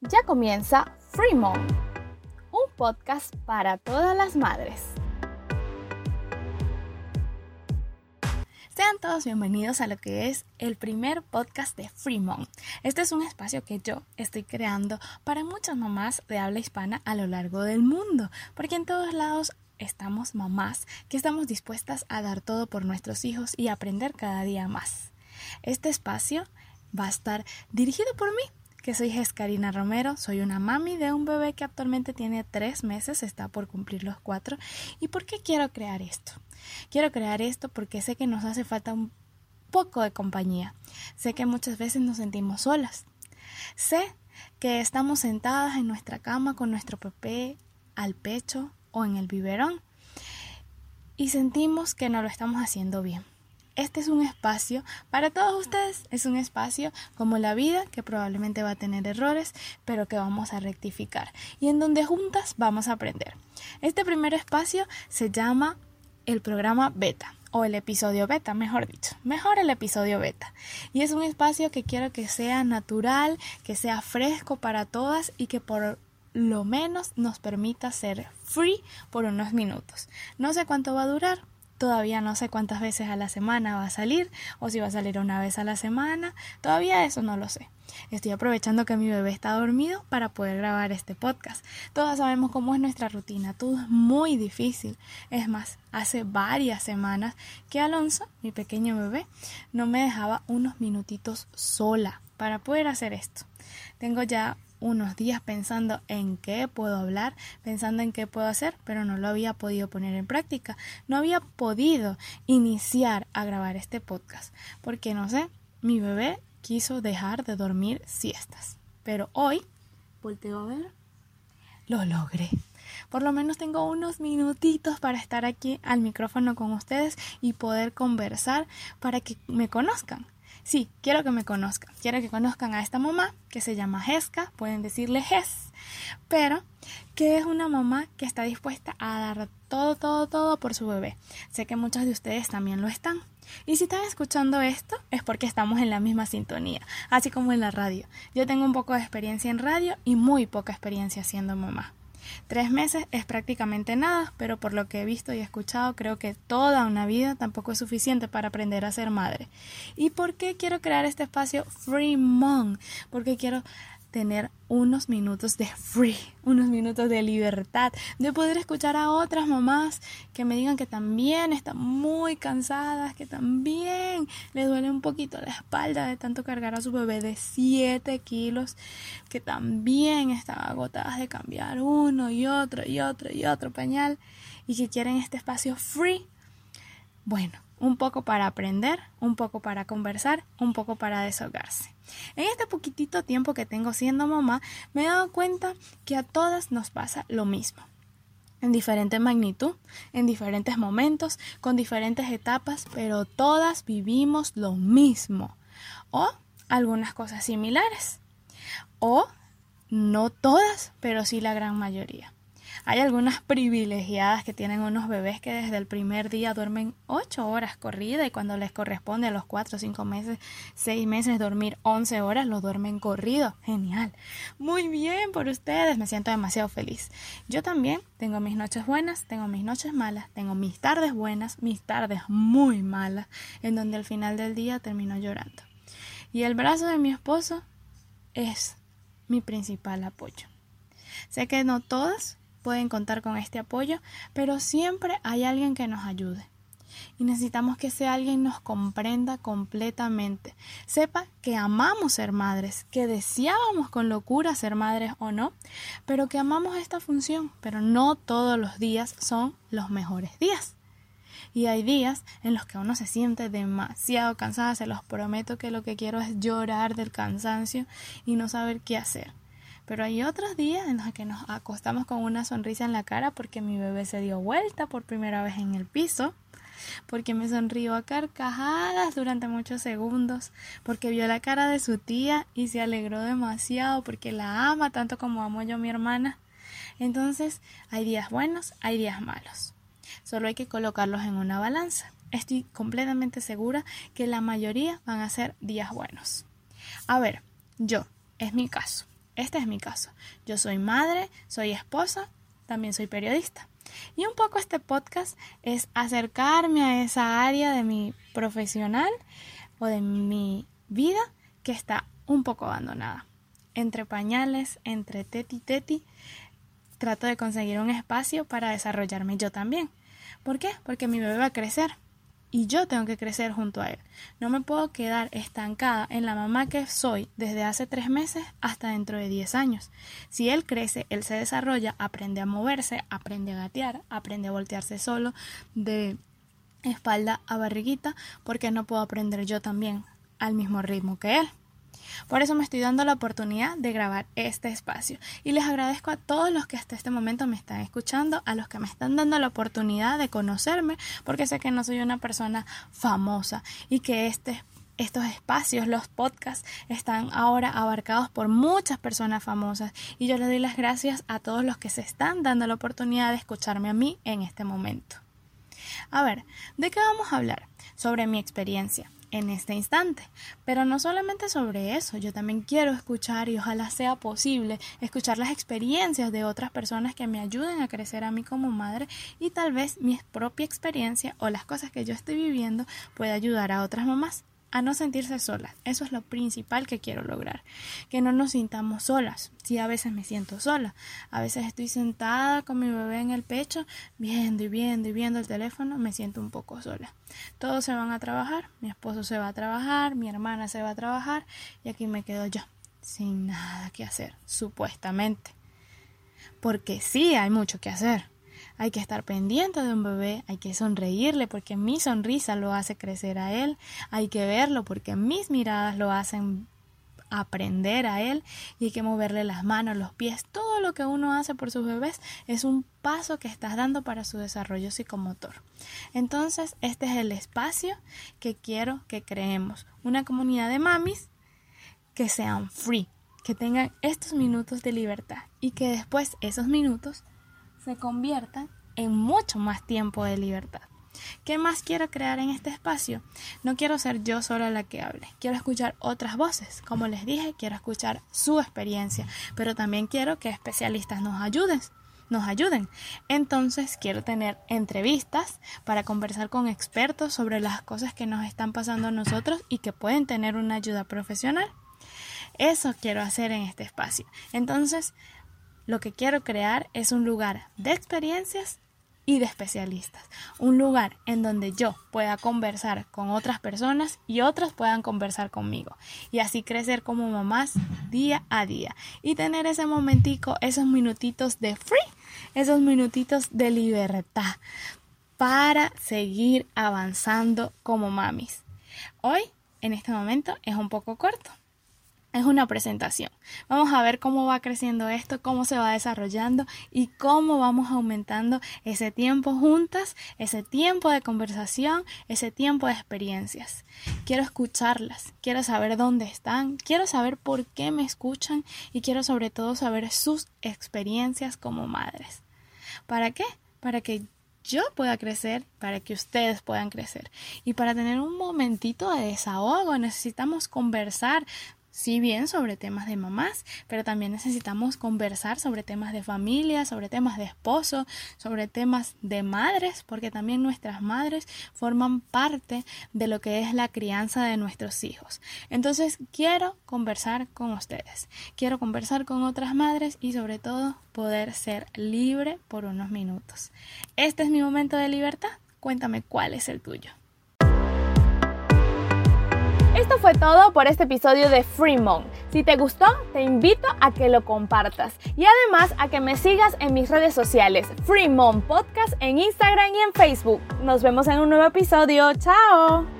Ya comienza Free Mom, un podcast para todas las madres. Sean todos bienvenidos a lo que es el primer podcast de Free Mom. Este es un espacio que yo estoy creando para muchas mamás de habla hispana a lo largo del mundo, porque en todos lados estamos mamás que estamos dispuestas a dar todo por nuestros hijos y aprender cada día más. Este espacio va a estar dirigido por mí, que soy Jescarina Romero, soy una mami de un bebé que actualmente tiene tres meses, está por cumplir los cuatro. ¿Y por qué quiero crear esto? Quiero crear esto porque sé que nos hace falta un poco de compañía. Sé que muchas veces nos sentimos solas. Sé que estamos sentadas en nuestra cama con nuestro bebé al pecho o en el biberón y sentimos que no lo estamos haciendo bien este es un espacio para todos ustedes. Es un espacio como la vida que probablemente va a tener errores, pero que vamos a rectificar y en donde juntas vamos a aprender. Este primer espacio se llama el programa beta o el episodio beta, mejor dicho, mejor el episodio beta. Y es un espacio que quiero que sea natural, que sea fresco para todas y que por lo menos nos permita ser free por unos minutos. No sé cuánto va a durar, Todavía no sé cuántas veces a la semana va a salir o si va a salir una vez a la semana. Todavía eso no lo sé. Estoy aprovechando que mi bebé está dormido para poder grabar este podcast. Todas sabemos cómo es nuestra rutina. Todo es muy difícil. Es más, hace varias semanas que Alonso, mi pequeño bebé, no me dejaba unos minutitos sola para poder hacer esto. Tengo ya unos días pensando en qué puedo hablar, pensando en qué puedo hacer, pero no lo había podido poner en práctica. No había podido iniciar a grabar este podcast, porque no sé, mi bebé quiso dejar de dormir siestas. Pero hoy, volteo a ver, lo logré. Por lo menos tengo unos minutitos para estar aquí al micrófono con ustedes y poder conversar para que me conozcan. Sí, quiero que me conozcan. Quiero que conozcan a esta mamá que se llama Jesca, pueden decirle Jes, pero que es una mamá que está dispuesta a dar todo, todo, todo por su bebé. Sé que muchos de ustedes también lo están. Y si están escuchando esto es porque estamos en la misma sintonía, así como en la radio. Yo tengo un poco de experiencia en radio y muy poca experiencia siendo mamá. Tres meses es prácticamente nada, pero por lo que he visto y escuchado creo que toda una vida tampoco es suficiente para aprender a ser madre. ¿Y por qué quiero crear este espacio Free Mom? Porque quiero tener unos minutos de free, unos minutos de libertad, de poder escuchar a otras mamás que me digan que también están muy cansadas, que también le duele un poquito la espalda de tanto cargar a su bebé de 7 kilos, que también están agotadas de cambiar uno y otro y otro y otro pañal y que quieren este espacio free. Bueno, un poco para aprender, un poco para conversar, un poco para desahogarse. En este poquitito tiempo que tengo siendo mamá, me he dado cuenta que a todas nos pasa lo mismo. En diferente magnitud, en diferentes momentos, con diferentes etapas, pero todas vivimos lo mismo. O algunas cosas similares. O no todas, pero sí la gran mayoría. Hay algunas privilegiadas que tienen unos bebés que desde el primer día duermen ocho horas corrida y cuando les corresponde a los cuatro, cinco meses, seis meses dormir once horas, lo duermen corrido. Genial. Muy bien por ustedes. Me siento demasiado feliz. Yo también tengo mis noches buenas, tengo mis noches malas, tengo mis tardes buenas, mis tardes muy malas, en donde al final del día termino llorando. Y el brazo de mi esposo es mi principal apoyo. Sé que no todas pueden contar con este apoyo, pero siempre hay alguien que nos ayude. Y necesitamos que ese alguien nos comprenda completamente, sepa que amamos ser madres, que deseábamos con locura ser madres o no, pero que amamos esta función, pero no todos los días son los mejores días. Y hay días en los que uno se siente demasiado cansada, se los prometo que lo que quiero es llorar del cansancio y no saber qué hacer. Pero hay otros días en los que nos acostamos con una sonrisa en la cara porque mi bebé se dio vuelta por primera vez en el piso, porque me sonrió a carcajadas durante muchos segundos, porque vio la cara de su tía y se alegró demasiado porque la ama tanto como amo yo a mi hermana. Entonces, hay días buenos, hay días malos. Solo hay que colocarlos en una balanza. Estoy completamente segura que la mayoría van a ser días buenos. A ver, yo, es mi caso Este es mi caso. Yo soy madre, soy esposa, también soy periodista. Y un poco este podcast es acercarme a esa área de mi profesional o de mi vida que está un poco abandonada. Entre pañales, entre teti teti, trato de conseguir un espacio para desarrollarme yo también. ¿Por qué? Porque mi bebé va a crecer y yo tengo que crecer junto a él. No me puedo quedar estancada en la mamá que soy desde hace tres meses hasta dentro de diez años. Si él crece, él se desarrolla, aprende a moverse, aprende a gatear, aprende a voltearse solo de espalda a barriguita, porque no puedo aprender yo también al mismo ritmo que él. Por eso me estoy dando la oportunidad de grabar este espacio y les agradezco a todos los que hasta este momento me están escuchando, a los que me están dando la oportunidad de conocerme, porque sé que no soy una persona famosa y que este estos espacios, los podcasts, están ahora abarcados por muchas personas famosas y yo les doy las gracias a todos los que se están dando la oportunidad de escucharme a mí en este momento. A ver, ¿de qué vamos a hablar? Sobre mi experiencia en este instante. Pero no solamente sobre eso, yo también quiero escuchar y ojalá sea posible escuchar las experiencias de otras personas que me ayuden a crecer a mí como madre y tal vez mi propia experiencia o las cosas que yo estoy viviendo pueda ayudar a otras mamás a no sentirse solas. Eso es lo principal que quiero lograr. Que no nos sintamos solas. Sí, a veces me siento sola. A veces estoy sentada con mi bebé en el pecho, viendo y viendo y viendo el teléfono, me siento un poco sola. Todos se van a trabajar, mi esposo se va a trabajar, mi hermana se va a trabajar y aquí me quedo yo, sin nada que hacer, supuestamente. Porque sí hay mucho que hacer hay que estar pendiente de un bebé, hay que sonreírle porque mi sonrisa lo hace crecer a él, hay que verlo porque mis miradas lo hacen aprender a él y hay que moverle las manos, los pies, todo lo que uno hace por sus bebés es un paso que estás dando para su desarrollo psicomotor. Entonces, este es el espacio que quiero que creemos, una comunidad de mamis que sean free, que tengan estos minutos de libertad y que después esos minutos se conviertan en mucho más tiempo de libertad. ¿Qué más quiero crear en este espacio? No quiero ser yo sola la que hable, quiero escuchar otras voces. Como les dije, quiero escuchar su experiencia, pero también quiero que especialistas nos ayuden. Nos ayuden. Entonces quiero tener entrevistas para conversar con expertos sobre las cosas que nos están pasando a nosotros y que pueden tener una ayuda profesional. Eso quiero hacer en este espacio. Entonces, lo que quiero crear es un lugar de experiencias y de especialistas. Un lugar en donde yo pueda conversar con otras personas y otras puedan conversar conmigo. Y así crecer como mamás día a día. Y tener ese momentico, esos minutitos de free, esos minutitos de libertad para seguir avanzando como mamis. Hoy, en este momento, es un poco corto es una presentación. Vamos a ver cómo va creciendo esto, cómo se va desarrollando y cómo vamos aumentando ese tiempo juntas, ese tiempo de conversación, ese tiempo de experiencias. Quiero escucharlas, quiero saber dónde están, quiero saber por qué me escuchan y quiero sobre todo saber sus experiencias como madres. ¿Para qué? Para que yo pueda crecer, para que ustedes puedan crecer. Y para tener un momentito de desahogo necesitamos conversar sí bien sobre temas de mamás, pero también necesitamos conversar sobre temas de familia, sobre temas de esposo, sobre temas de madres, porque también nuestras madres forman parte de lo que es la crianza de nuestros hijos. Entonces quiero conversar con ustedes, quiero conversar con otras madres y sobre todo poder ser libre por unos minutos. Este es mi momento de libertad. Cuéntame cuál es el tuyo. Esto fue todo por este episodio de Fremont. Si te gustó, te invito a que lo compartas y además a que me sigas en mis redes sociales, Fremont Podcast en Instagram y en Facebook. Nos vemos en un nuevo episodio. ¡Chao!